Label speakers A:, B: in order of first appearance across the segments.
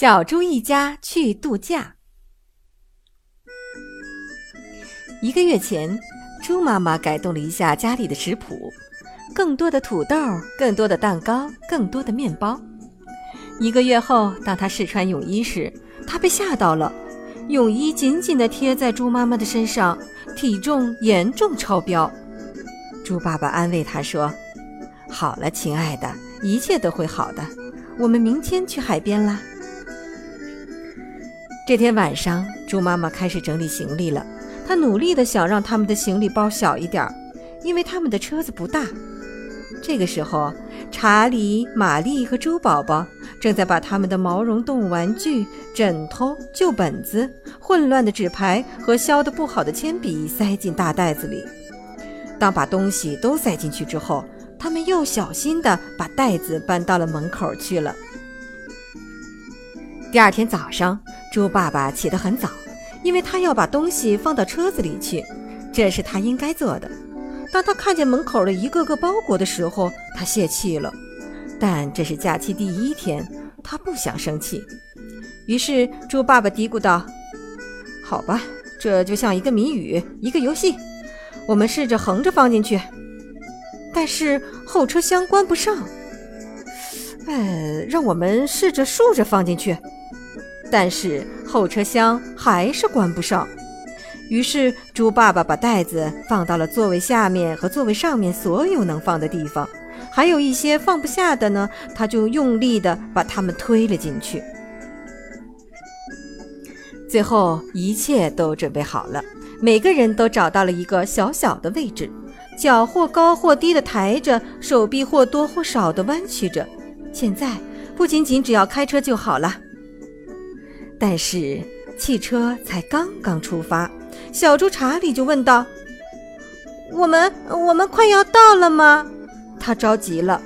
A: 小猪一家去度假。一个月前，猪妈妈改动了一下家里的食谱，更多的土豆，更多的蛋糕，更多的面包。一个月后，当她试穿泳衣时，她被吓到了，泳衣紧紧地贴在猪妈妈的身上，体重严重超标。猪爸爸安慰她说：“好了，亲爱的，一切都会好的。我们明天去海边啦。”这天晚上，猪妈妈开始整理行李了。她努力地想让他们的行李包小一点儿，因为他们的车子不大。这个时候，查理、玛丽和猪宝宝正在把他们的毛绒动物玩具、枕头、旧本子、混乱的纸牌和削得不好的铅笔塞进大袋子里。当把东西都塞进去之后，他们又小心地把袋子搬到了门口去了。第二天早上。猪爸爸起得很早，因为他要把东西放到车子里去，这是他应该做的。当他看见门口的一个个包裹的时候，他泄气了。但这是假期第一天，他不想生气。于是猪爸爸嘀咕道：“好吧，这就像一个谜语，一个游戏。我们试着横着放进去，但是后车厢关不上。呃，让我们试着竖着放进去。”但是后车厢还是关不上，于是猪爸爸把袋子放到了座位下面和座位上面所有能放的地方，还有一些放不下的呢，他就用力地把它们推了进去。最后一切都准备好了，每个人都找到了一个小小的位置，脚或高或低地抬着，手臂或多或少地弯曲着。现在不仅仅只要开车就好了。但是汽车才刚刚出发，小猪查理就问道：“我们我们快要到了吗？”他着急了。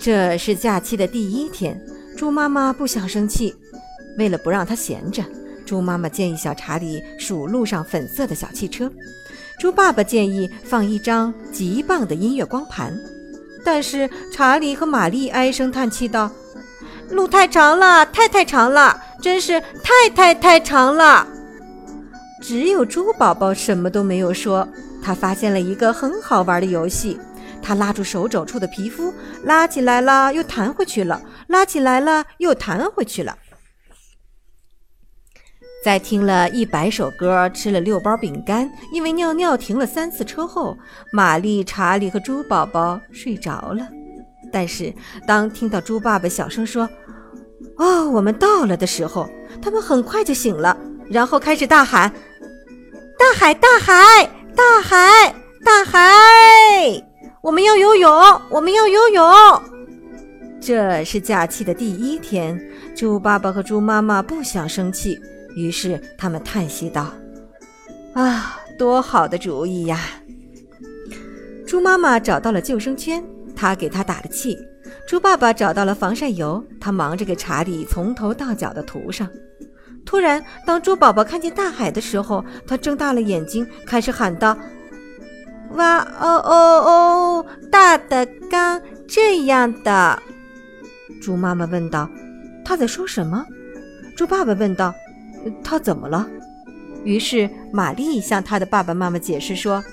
A: 这是假期的第一天，猪妈妈不想生气。为了不让它闲着，猪妈妈建议小查理数路上粉色的小汽车。猪爸爸建议放一张极棒的音乐光盘。但是查理和玛丽唉声叹气道：“路太长了，太太长了。”真是太太太长了，只有猪宝宝什么都没有说。他发现了一个很好玩的游戏，他拉住手肘处的皮肤，拉起来了又弹回去了，拉起来了又弹回去了。在听了一百首歌，吃了六包饼干，因为尿尿停了三次车后，玛丽、查理和猪宝宝睡着了。但是当听到猪爸爸小声说。哦，我们到了的时候，他们很快就醒了，然后开始大喊：“大海，大海，大海，大海！我们要游泳，我们要游泳！”这是假期的第一天，猪爸爸和猪妈妈不想生气，于是他们叹息道：“啊，多好的主意呀！”猪妈妈找到了救生圈，她给他打了气。猪爸爸找到了防晒油，他忙着给查理从头到脚的涂上。突然，当猪宝宝看见大海的时候，他睁大了眼睛，开始喊道：“哇哦哦哦，大的缸这样的！”猪妈妈问道：“他在说什么？”猪爸爸问道：“他怎么了？”于是玛丽向他的爸爸妈妈解释说：“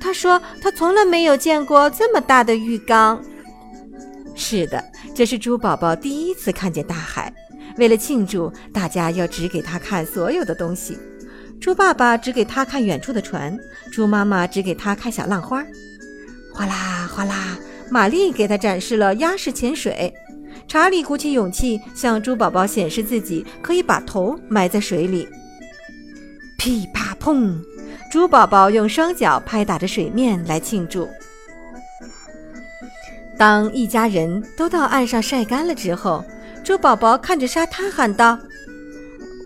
A: 他说他从来没有见过这么大的浴缸。”是的，这是猪宝宝第一次看见大海。为了庆祝，大家要指给他看所有的东西。猪爸爸指给他看远处的船，猪妈妈指给他看小浪花。哗啦哗啦，玛丽给他展示了鸭式潜水。查理鼓起勇气向猪宝宝显示自己可以把头埋在水里。噼啪砰，猪宝宝用双脚拍打着水面来庆祝。当一家人都到岸上晒干了之后，猪宝宝看着沙滩喊道：“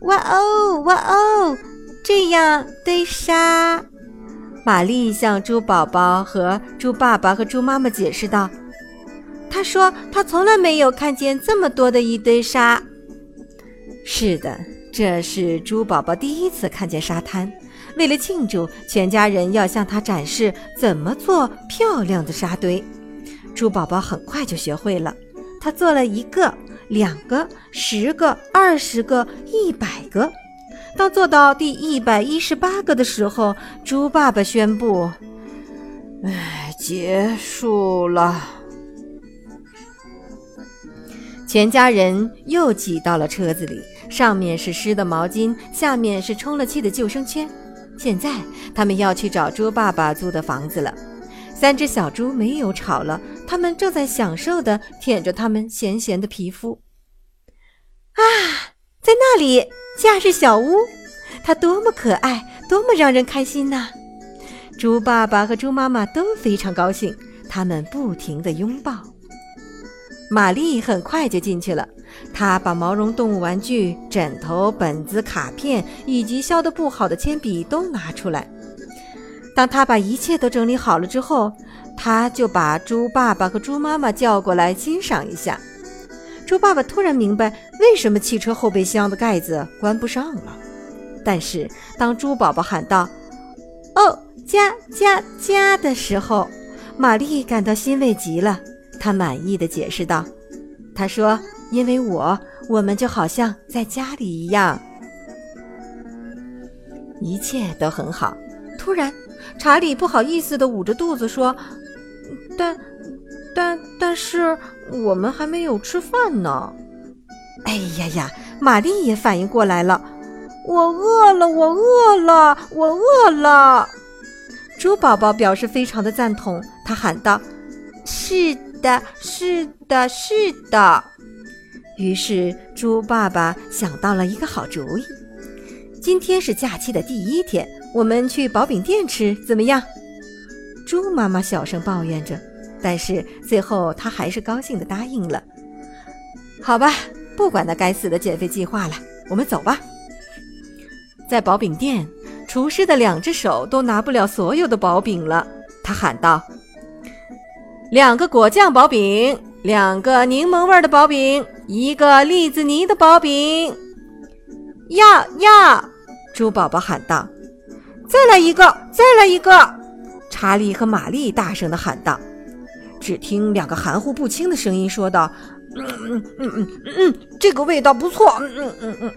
A: 哇哦，哇哦，这样堆沙！”玛丽向猪宝宝和猪爸爸和猪妈妈解释道：“她说她从来没有看见这么多的一堆沙。”是的，这是猪宝宝第一次看见沙滩。为了庆祝，全家人要向他展示怎么做漂亮的沙堆。猪宝宝很快就学会了，他做了一个、两个、十个、二十个、一百个。当做到第一百一十八个的时候，猪爸爸宣布：“
B: 哎，结束了。”
A: 全家人又挤到了车子里，上面是湿的毛巾，下面是充了气的救生圈。现在他们要去找猪爸爸租的房子了。三只小猪没有吵了，它们正在享受地舔着它们咸咸的皮肤。啊，在那里！假日小屋，它多么可爱，多么让人开心呐！猪爸爸和猪妈妈都非常高兴，他们不停地拥抱。玛丽很快就进去了，她把毛绒动物玩具、枕头、本子、卡片以及削得不好的铅笔都拿出来。当他把一切都整理好了之后，他就把猪爸爸和猪妈妈叫过来欣赏一下。猪爸爸突然明白为什么汽车后备箱的盖子关不上了，但是当猪宝宝喊道“哦，加加加”的时候，玛丽感到欣慰极了。她满意的解释道：“她说，因为我，我们就好像在家里一样，一切都很好。”突然，查理不好意思的捂着肚子说：“但……”但但是我们还没有吃饭呢。哎呀呀！玛丽也反应过来了，我饿了，我饿了，我饿了。猪宝宝表示非常的赞同，他喊道：“是的，是的，是的。”于是猪爸爸想到了一个好主意：今天是假期的第一天，我们去薄饼店吃，怎么样？猪妈妈小声抱怨着。但是最后，她还是高兴地答应了。好吧，不管那该死的减肥计划了，我们走吧。在薄饼店，厨师的两只手都拿不了所有的薄饼了。他喊道：“两个果酱薄饼，两个柠檬味的薄饼，一个栗子泥的薄饼。”要要！猪宝宝喊道：“再来一个，再来一个！”查理和玛丽大声地喊道。只听两个含糊不清的声音说道：“嗯嗯嗯嗯嗯，这个味道不错。”嗯嗯嗯嗯。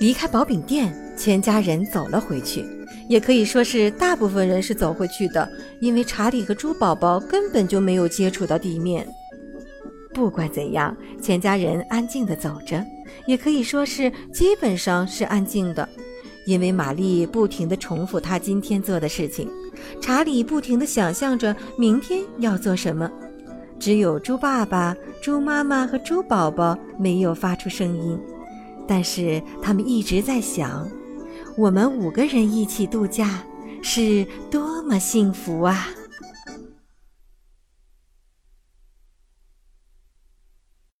A: 离开薄饼店，全家人走了回去，也可以说是大部分人是走回去的，因为查理和猪宝宝根本就没有接触到地面。不管怎样，全家人安静地走着，也可以说是基本上是安静的。因为玛丽不停地重复她今天做的事情，查理不停地想象着明天要做什么，只有猪爸爸、猪妈妈和猪宝宝没有发出声音，但是他们一直在想：我们五个人一起度假是多么幸福啊！